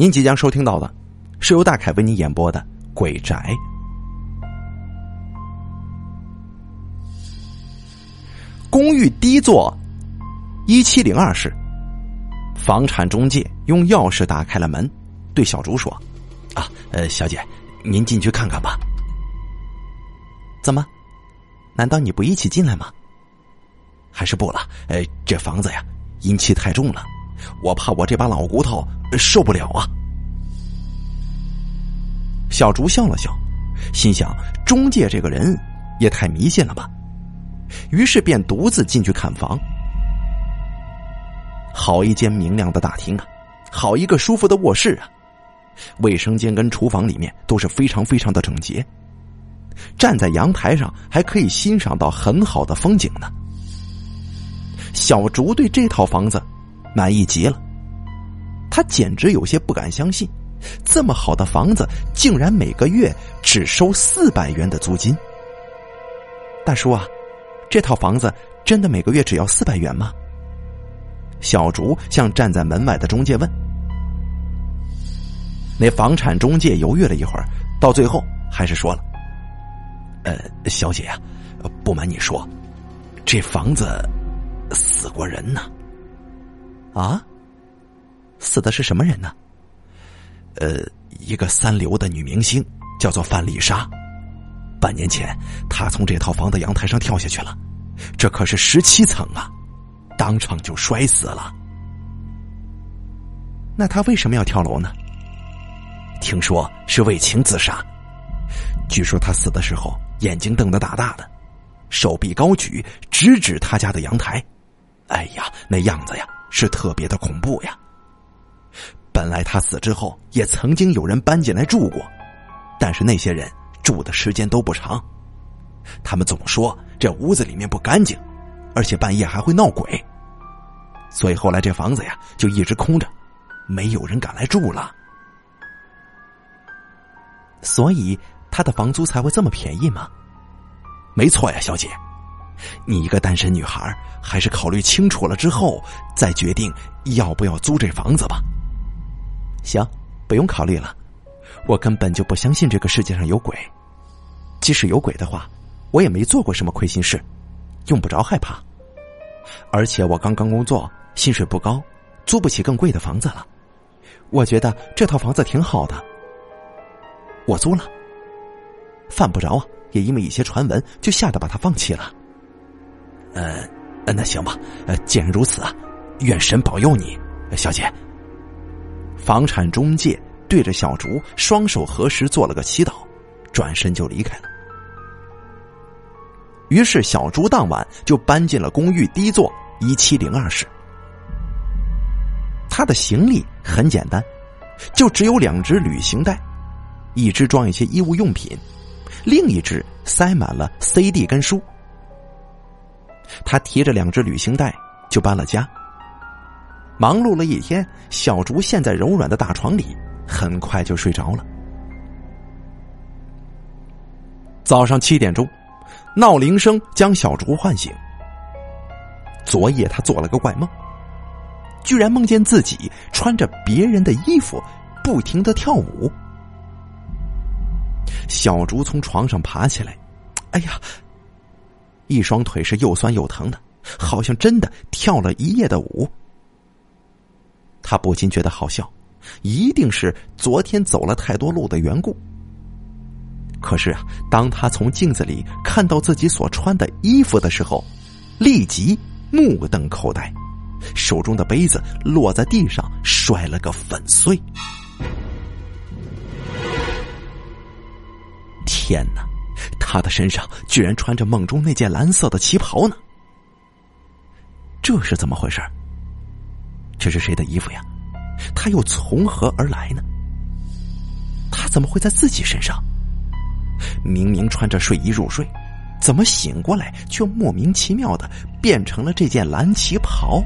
您即将收听到的是由大凯为您演播的《鬼宅》。公寓第一座一七零二室，房产中介用钥匙打开了门，对小竹说：“啊，呃，小姐，您进去看看吧。怎么？难道你不一起进来吗？还是不了？呃，这房子呀，阴气太重了。”我怕我这把老骨头受不了啊！小竹笑了笑，心想：中介这个人也太迷信了吧。于是便独自进去看房。好一间明亮的大厅啊，好一个舒服的卧室啊，卫生间跟厨房里面都是非常非常的整洁。站在阳台上还可以欣赏到很好的风景呢。小竹对这套房子。满意极了，他简直有些不敢相信，这么好的房子竟然每个月只收四百元的租金。大叔啊，这套房子真的每个月只要四百元吗？小竹向站在门外的中介问。那房产中介犹豫了一会儿，到最后还是说了：“呃，小姐呀，不瞒你说，这房子死过人呢。”啊，死的是什么人呢？呃，一个三流的女明星，叫做范丽莎。半年前，她从这套房的阳台上跳下去了，这可是十七层啊，当场就摔死了。那她为什么要跳楼呢？听说是为情自杀。据说她死的时候眼睛瞪得大大的，手臂高举，直指他家的阳台。哎呀，那样子呀！是特别的恐怖呀！本来他死之后也曾经有人搬进来住过，但是那些人住的时间都不长。他们总说这屋子里面不干净，而且半夜还会闹鬼，所以后来这房子呀就一直空着，没有人敢来住了。所以他的房租才会这么便宜吗？没错呀，小姐。你一个单身女孩，还是考虑清楚了之后再决定要不要租这房子吧。行，不用考虑了，我根本就不相信这个世界上有鬼。即使有鬼的话，我也没做过什么亏心事，用不着害怕。而且我刚刚工作，薪水不高，租不起更贵的房子了。我觉得这套房子挺好的，我租了。犯不着啊，也因为一些传闻就吓得把它放弃了。呃，那行吧。呃，既然如此啊，愿神保佑你，小姐。房产中介对着小竹双手合十做了个祈祷，转身就离开了。于是小竹当晚就搬进了公寓第一座一七零二室。他的行李很简单，就只有两只旅行袋，一只装一些衣物用品，另一只塞满了 CD 跟书。他提着两只旅行袋就搬了家。忙碌了一天，小竹陷在柔软的大床里，很快就睡着了。早上七点钟，闹铃声将小竹唤醒。昨夜他做了个怪梦，居然梦见自己穿着别人的衣服，不停的跳舞。小竹从床上爬起来，哎呀！一双腿是又酸又疼的，好像真的跳了一夜的舞。他不禁觉得好笑，一定是昨天走了太多路的缘故。可是啊，当他从镜子里看到自己所穿的衣服的时候，立即目瞪口呆，手中的杯子落在地上，摔了个粉碎。天哪！他的身上居然穿着梦中那件蓝色的旗袍呢，这是怎么回事？这是谁的衣服呀？他又从何而来呢？他怎么会在自己身上？明明穿着睡衣入睡，怎么醒过来却莫名其妙的变成了这件蓝旗袍？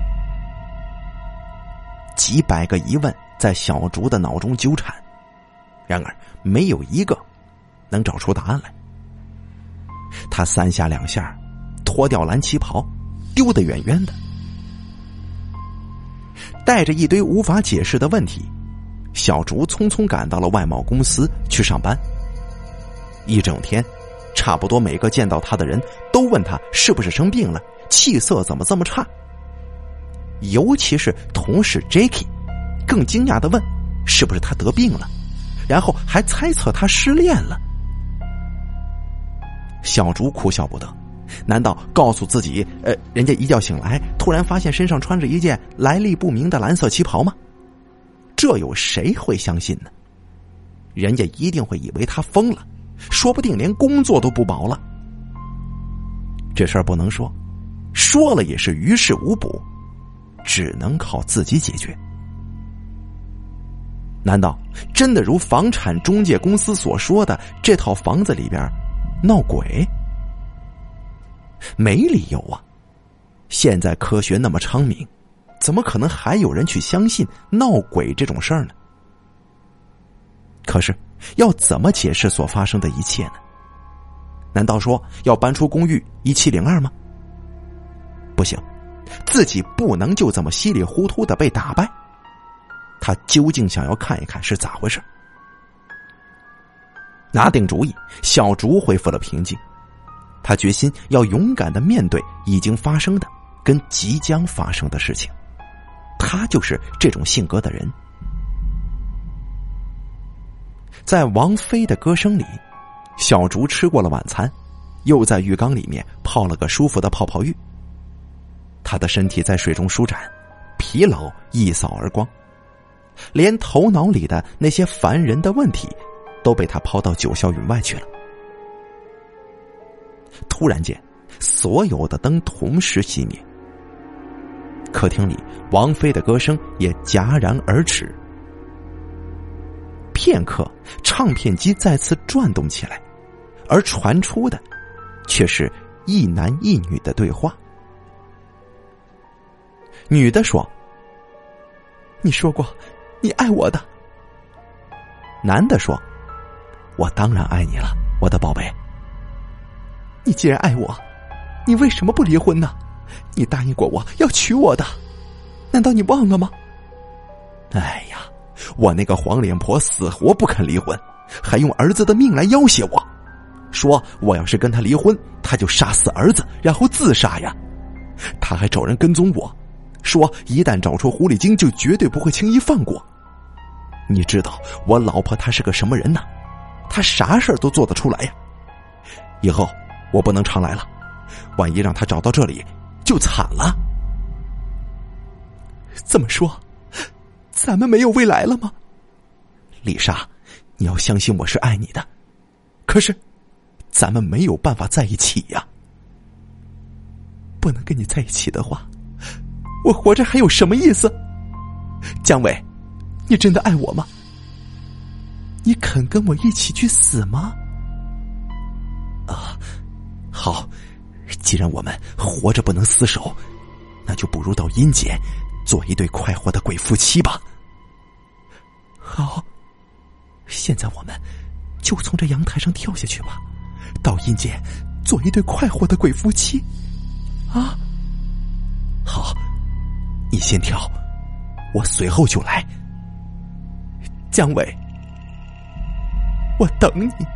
几百个疑问在小竹的脑中纠缠，然而没有一个能找出答案来。他三下两下脱掉蓝旗袍，丢得远远的，带着一堆无法解释的问题，小竹匆匆赶到了外贸公司去上班。一整天，差不多每个见到他的人都问他是不是生病了，气色怎么这么差。尤其是同事 Jacky，更惊讶的问：“是不是他得病了？”然后还猜测他失恋了。小竹哭笑不得，难道告诉自己，呃，人家一觉醒来，突然发现身上穿着一件来历不明的蓝色旗袍吗？这有谁会相信呢？人家一定会以为他疯了，说不定连工作都不保了。这事儿不能说，说了也是于事无补。只能靠自己解决。难道真的如房产中介公司所说的，这套房子里边闹鬼？没理由啊！现在科学那么昌明，怎么可能还有人去相信闹鬼这种事儿呢？可是要怎么解释所发生的一切呢？难道说要搬出公寓一七零二吗？不行。自己不能就这么稀里糊涂的被打败，他究竟想要看一看是咋回事。拿定主意，小竹恢复了平静，他决心要勇敢的面对已经发生的跟即将发生的事情。他就是这种性格的人。在王菲的歌声里，小竹吃过了晚餐，又在浴缸里面泡了个舒服的泡泡浴。他的身体在水中舒展，疲劳一扫而光，连头脑里的那些烦人的问题，都被他抛到九霄云外去了。突然间，所有的灯同时熄灭，客厅里王菲的歌声也戛然而止。片刻，唱片机再次转动起来，而传出的，却是一男一女的对话。女的说：“你说过，你爱我的。”男的说：“我当然爱你了，我的宝贝。你既然爱我，你为什么不离婚呢？你答应过我要娶我的，难道你忘了吗？”哎呀，我那个黄脸婆死活不肯离婚，还用儿子的命来要挟我，说我要是跟他离婚，他就杀死儿子，然后自杀呀。他还找人跟踪我。说一旦找出狐狸精，就绝对不会轻易放过。你知道我老婆她是个什么人呢？她啥事儿都做得出来呀。以后我不能常来了，万一让他找到这里，就惨了。这么说，咱们没有未来了吗？丽莎，你要相信我是爱你的，可是咱们没有办法在一起呀。不能跟你在一起的话。我活着还有什么意思？姜伟，你真的爱我吗？你肯跟我一起去死吗？啊，好，既然我们活着不能厮守，那就不如到阴间做一对快活的鬼夫妻吧。好，现在我们就从这阳台上跳下去吧，到阴间做一对快活的鬼夫妻。啊，好。你先跳，我随后就来。姜伟，我等你。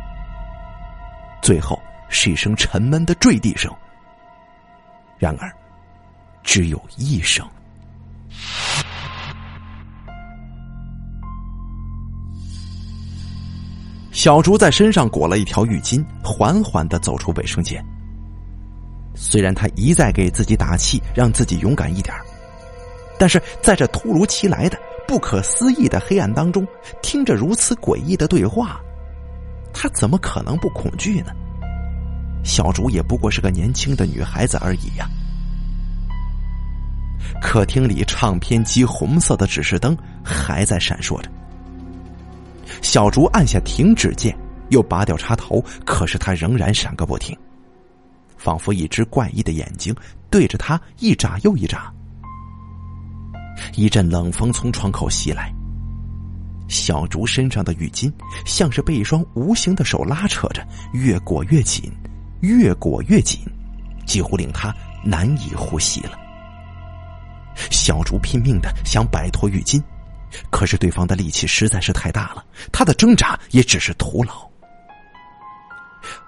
最后是一声沉闷的坠地声，然而只有一声。小竹在身上裹了一条浴巾，缓缓的走出卫生间。虽然他一再给自己打气，让自己勇敢一点但是在这突如其来的、不可思议的黑暗当中，听着如此诡异的对话，他怎么可能不恐惧呢？小竹也不过是个年轻的女孩子而已呀。客厅里唱片机红色的指示灯还在闪烁着，小竹按下停止键，又拔掉插头，可是它仍然闪个不停，仿佛一只怪异的眼睛对着他一眨又一眨。一阵冷风从窗口袭来，小竹身上的浴巾像是被一双无形的手拉扯着，越裹越紧，越裹越紧，几乎令他难以呼吸了。小竹拼命的想摆脱浴巾，可是对方的力气实在是太大了，他的挣扎也只是徒劳。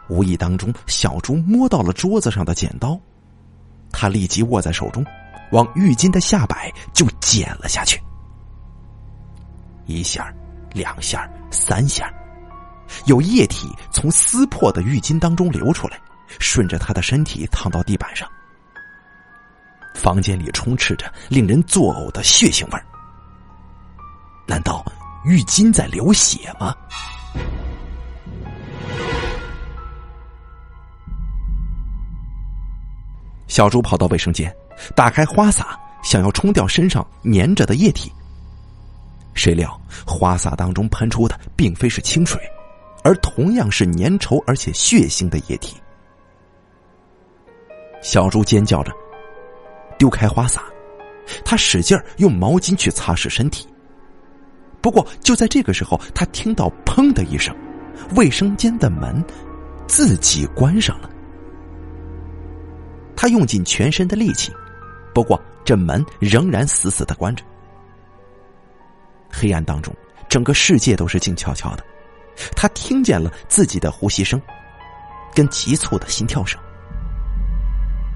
无意当中，小猪摸到了桌子上的剪刀，他立即握在手中，往浴巾的下摆就剪了下去。一下，两下，三下，有液体从撕破的浴巾当中流出来，顺着他的身体淌到地板上。房间里充斥着令人作呕的血腥味。难道浴巾在流血吗？小猪跑到卫生间，打开花洒，想要冲掉身上粘着的液体。谁料花洒当中喷出的并非是清水，而同样是粘稠而且血腥的液体。小猪尖叫着丢开花洒，他使劲用毛巾去擦拭身体。不过就在这个时候，他听到“砰”的一声，卫生间的门自己关上了。他用尽全身的力气，不过这门仍然死死的关着。黑暗当中，整个世界都是静悄悄的。他听见了自己的呼吸声，跟急促的心跳声。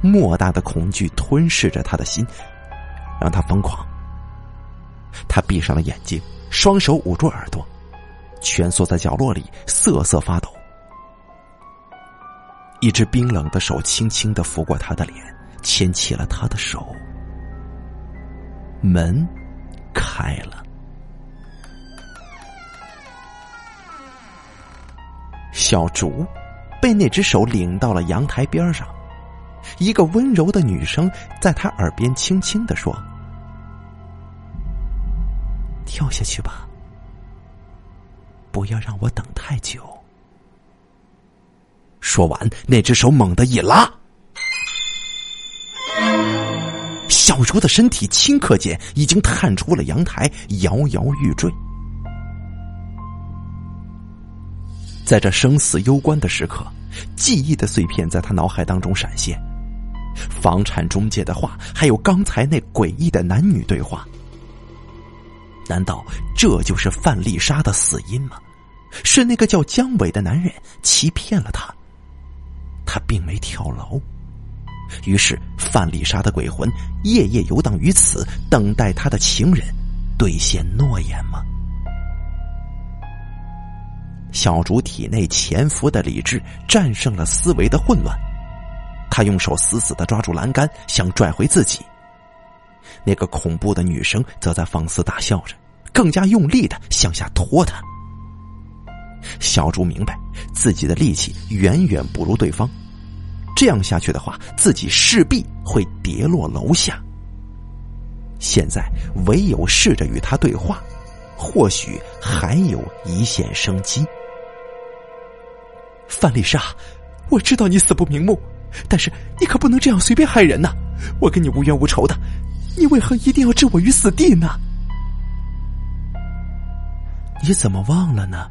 莫大的恐惧吞噬着他的心，让他疯狂。他闭上了眼睛，双手捂住耳朵，蜷缩在角落里瑟瑟发抖。一只冰冷的手轻轻的拂过他的脸，牵起了他的手。门开了，小竹被那只手领到了阳台边上，一个温柔的女声在他耳边轻轻的说：“跳下去吧，不要让我等太久。”说完，那只手猛地一拉，小竹的身体顷刻间已经探出了阳台，摇摇欲坠。在这生死攸关的时刻，记忆的碎片在他脑海当中闪现，房产中介的话，还有刚才那诡异的男女对话。难道这就是范丽莎的死因吗？是那个叫姜伟的男人欺骗了他？他并没跳楼，于是范丽莎的鬼魂夜夜游荡于此，等待他的情人兑现诺言吗？小竹体内潜伏的理智战胜了思维的混乱，他用手死死的抓住栏杆，想拽回自己。那个恐怖的女生则在放肆大笑着，更加用力的向下拖他。小猪明白自己的力气远远不如对方，这样下去的话，自己势必会跌落楼下。现在唯有试着与他对话，或许还有一线生机。范丽莎，我知道你死不瞑目，但是你可不能这样随便害人呐！我跟你无冤无仇的，你为何一定要置我于死地呢？你怎么忘了呢？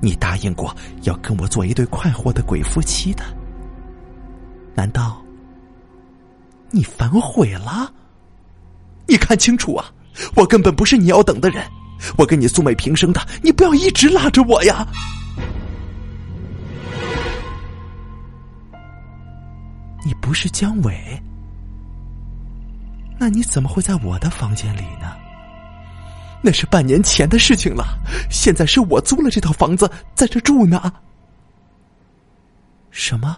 你答应过要跟我做一对快活的鬼夫妻的，难道你反悔了？你看清楚啊，我根本不是你要等的人，我跟你素昧平生的，你不要一直拉着我呀！你不是姜伟，那你怎么会在我的房间里呢？那是半年前的事情了，现在是我租了这套房子，在这住呢。什么？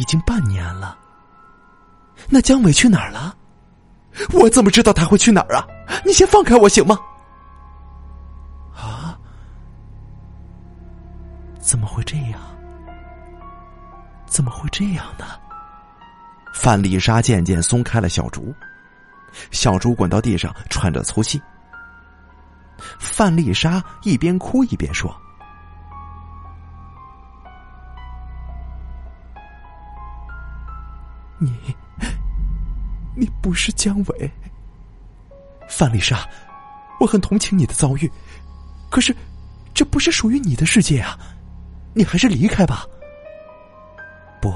已经半年了？那姜伟去哪儿了？我怎么知道他会去哪儿啊？你先放开我行吗？范丽莎渐渐松开了小竹，小竹滚到地上，喘着粗气。范丽莎一边哭一边说：“你，你不是姜伟。范丽莎，我很同情你的遭遇，可是这不是属于你的世界啊！你还是离开吧。不，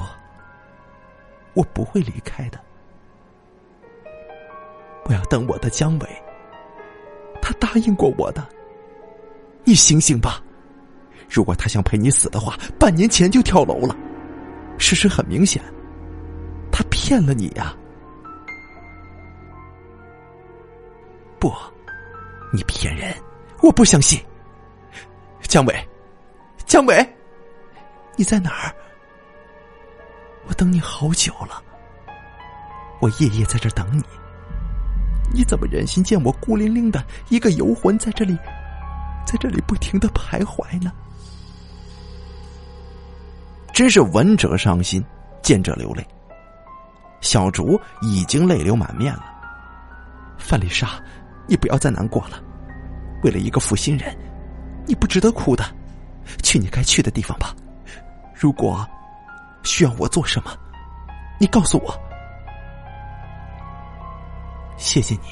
我不会离开的。我要等我的姜伟。”他答应过我的。你醒醒吧！如果他想陪你死的话，半年前就跳楼了。事实很明显，他骗了你呀！不，你骗人！我不相信。姜伟，姜伟，你在哪儿？等你好久了，我夜夜在这等你。你怎么忍心见我孤零零的一个游魂在这里，在这里不停的徘徊呢？真是闻者伤心，见者流泪。小竹已经泪流满面了。范丽莎，你不要再难过了。为了一个负心人，你不值得哭的。去你该去的地方吧。如果需要我做什么，你告诉我。谢谢你，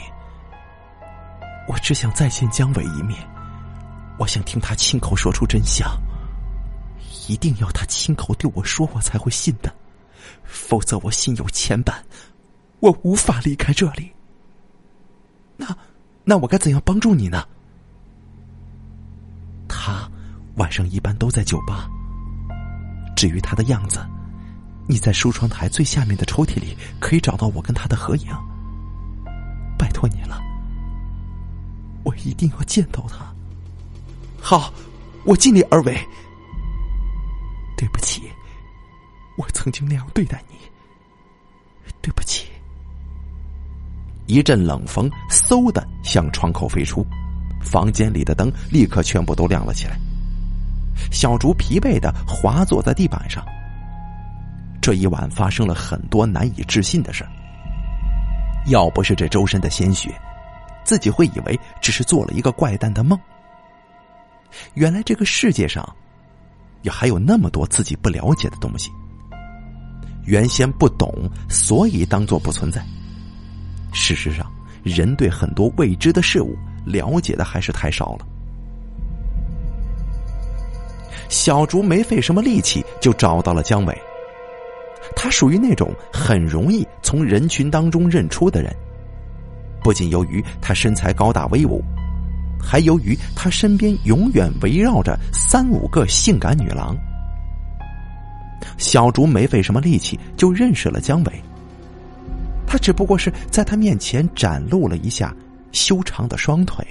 我只想再见姜伟一面，我想听他亲口说出真相，一定要他亲口对我说，我才会信的，否则我心有牵绊，我无法离开这里。那，那我该怎样帮助你呢？他晚上一般都在酒吧。至于他的样子，你在梳妆台最下面的抽屉里可以找到我跟他的合影。拜托你了，我一定要见到他。好，我尽力而为。对不起，我曾经那样对待你。对不起。一阵冷风嗖的向窗口飞出，房间里的灯立刻全部都亮了起来。小竹疲惫的滑坐在地板上。这一晚发生了很多难以置信的事要不是这周身的鲜血，自己会以为只是做了一个怪诞的梦。原来这个世界上，也还有那么多自己不了解的东西。原先不懂，所以当做不存在。事实上，人对很多未知的事物了解的还是太少了。小竹没费什么力气就找到了姜伟。他属于那种很容易从人群当中认出的人，不仅由于他身材高大威武，还由于他身边永远围绕着三五个性感女郎。小竹没费什么力气就认识了姜伟，他只不过是在他面前展露了一下修长的双腿，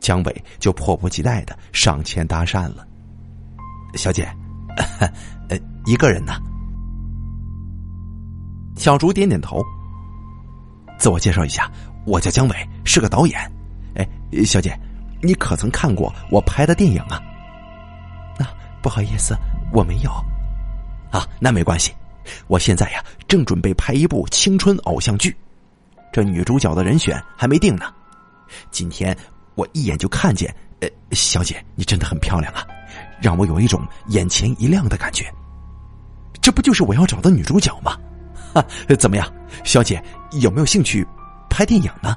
姜伟就迫不及待的上前搭讪了：“小姐，呃，一个人呢？”小竹点点头。自我介绍一下，我叫姜伟，是个导演。哎，小姐，你可曾看过我拍的电影啊？啊，不好意思，我没有。啊，那没关系。我现在呀，正准备拍一部青春偶像剧，这女主角的人选还没定呢。今天我一眼就看见，呃，小姐，你真的很漂亮啊，让我有一种眼前一亮的感觉。这不就是我要找的女主角吗？哈，怎么样，小姐有没有兴趣拍电影呢？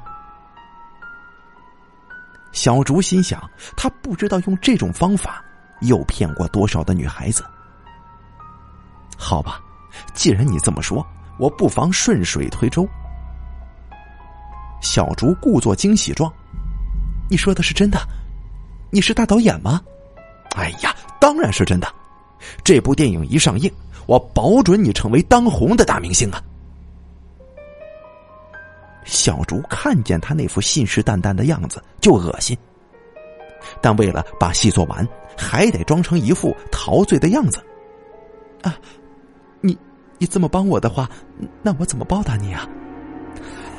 小竹心想，他不知道用这种方法诱骗过多少的女孩子。好吧，既然你这么说，我不妨顺水推舟。小竹故作惊喜状：“你说的是真的？你是大导演吗？”“哎呀，当然是真的！这部电影一上映。”我保准你成为当红的大明星啊！小竹看见他那副信誓旦旦的样子就恶心，但为了把戏做完，还得装成一副陶醉的样子。啊，你你这么帮我的话，那我怎么报答你啊？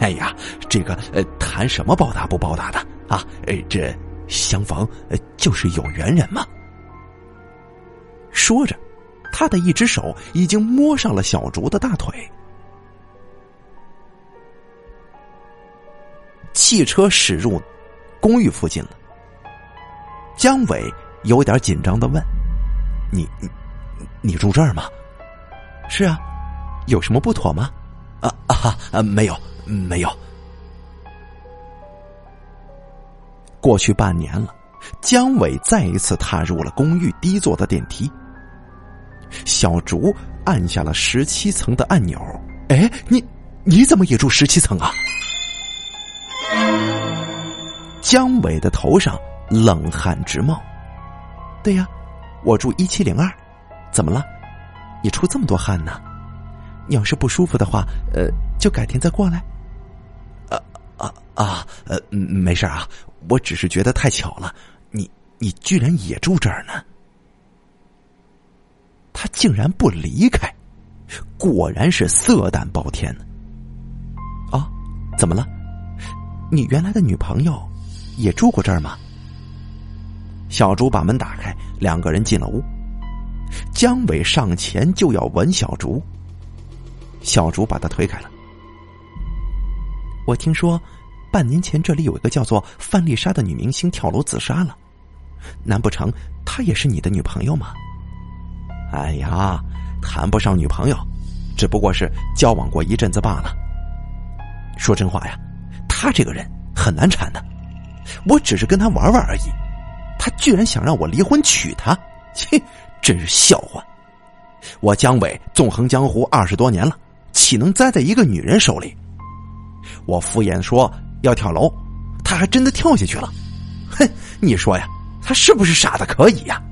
哎呀，这个呃，谈什么报答不报答的啊？呃，这相逢就是有缘人嘛。说着。他的一只手已经摸上了小竹的大腿。汽车驶入公寓附近了。姜伟有点紧张的问：“你你你住这儿吗？”“是啊，有什么不妥吗？”“啊啊啊，没有没有。”过去半年了，姜伟再一次踏入了公寓低座的电梯。小竹按下了十七层的按钮。哎，你你怎么也住十七层啊？姜伟的头上冷汗直冒。对呀，我住一七零二，怎么了？你出这么多汗呢？你要是不舒服的话，呃，就改天再过来。啊啊啊！呃，没事啊，我只是觉得太巧了，你你居然也住这儿呢。他竟然不离开，果然是色胆包天呢。啊，怎么了？你原来的女朋友也住过这儿吗？小竹把门打开，两个人进了屋。姜伟上前就要吻小竹，小竹把他推开了。我听说，半年前这里有一个叫做范丽莎的女明星跳楼自杀了，难不成她也是你的女朋友吗？哎呀，谈不上女朋友，只不过是交往过一阵子罢了。说真话呀，他这个人很难缠的，我只是跟他玩玩而已，他居然想让我离婚娶她，切，真是笑话！我姜伟纵横江湖二十多年了，岂能栽在一个女人手里？我敷衍说要跳楼，他还真的跳下去了。哼，你说呀，他是不是傻的可以呀？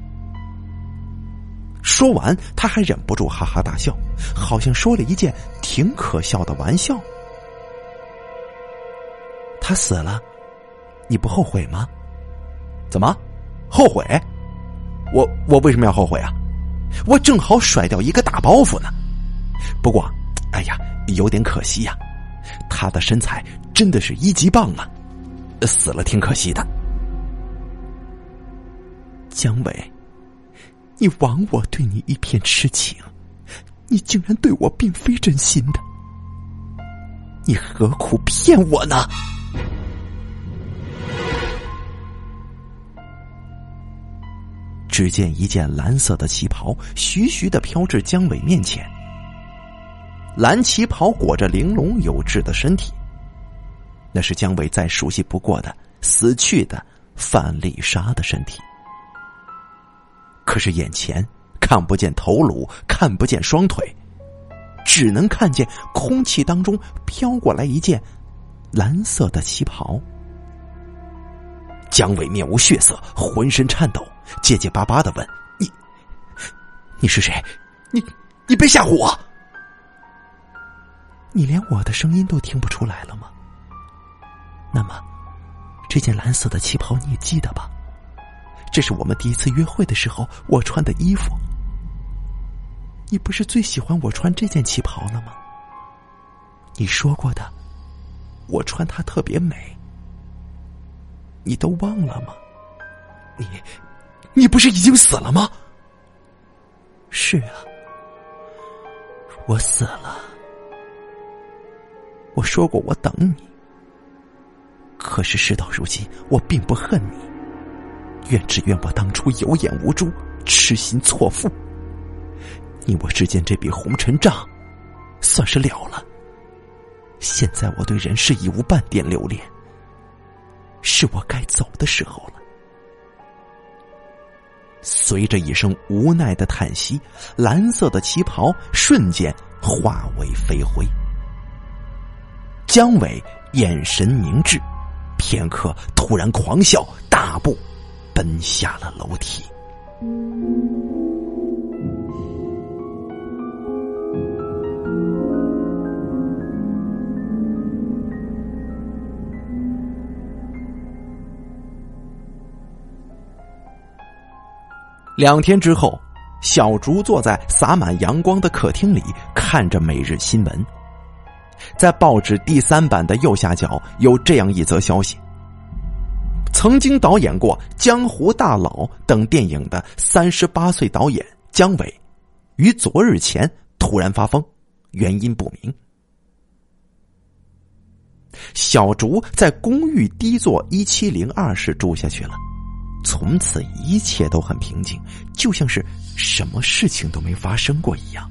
说完，他还忍不住哈哈大笑，好像说了一件挺可笑的玩笑。他死了，你不后悔吗？怎么，后悔？我我为什么要后悔啊？我正好甩掉一个大包袱呢。不过，哎呀，有点可惜呀。他的身材真的是一级棒啊，死了挺可惜的。姜伟。你枉我对你一片痴情，你竟然对我并非真心的，你何苦骗我呢？只见一件蓝色的旗袍徐徐的飘至姜伟面前，蓝旗袍裹着玲珑有致的身体，那是姜伟再熟悉不过的死去的范丽莎的身体。可是眼前看不见头颅，看不见双腿，只能看见空气当中飘过来一件蓝色的旗袍。姜伟面无血色，浑身颤抖，结结巴巴的问：“你，你是谁？你，你别吓唬我！你连我的声音都听不出来了吗？那么，这件蓝色的旗袍你也记得吧？”这是我们第一次约会的时候我穿的衣服。你不是最喜欢我穿这件旗袍了吗？你说过的，我穿它特别美。你都忘了吗？你，你不是已经死了吗？是啊，我死了。我说过我等你，可是事到如今，我并不恨你。愿只愿我当初有眼无珠，痴心错付。你我之间这笔红尘账，算是了了。现在我对人世已无半点留恋，是我该走的时候了。随着一声无奈的叹息，蓝色的旗袍瞬间化为飞灰。姜伟眼神凝滞，片刻突然狂笑，大步。奔下了楼梯。两天之后，小竹坐在洒满阳光的客厅里，看着每日新闻。在报纸第三版的右下角有这样一则消息。曾经导演过《江湖大佬》等电影的三十八岁导演姜伟，于昨日前突然发疯，原因不明。小竹在公寓低座一七零二室住下去了，从此一切都很平静，就像是什么事情都没发生过一样。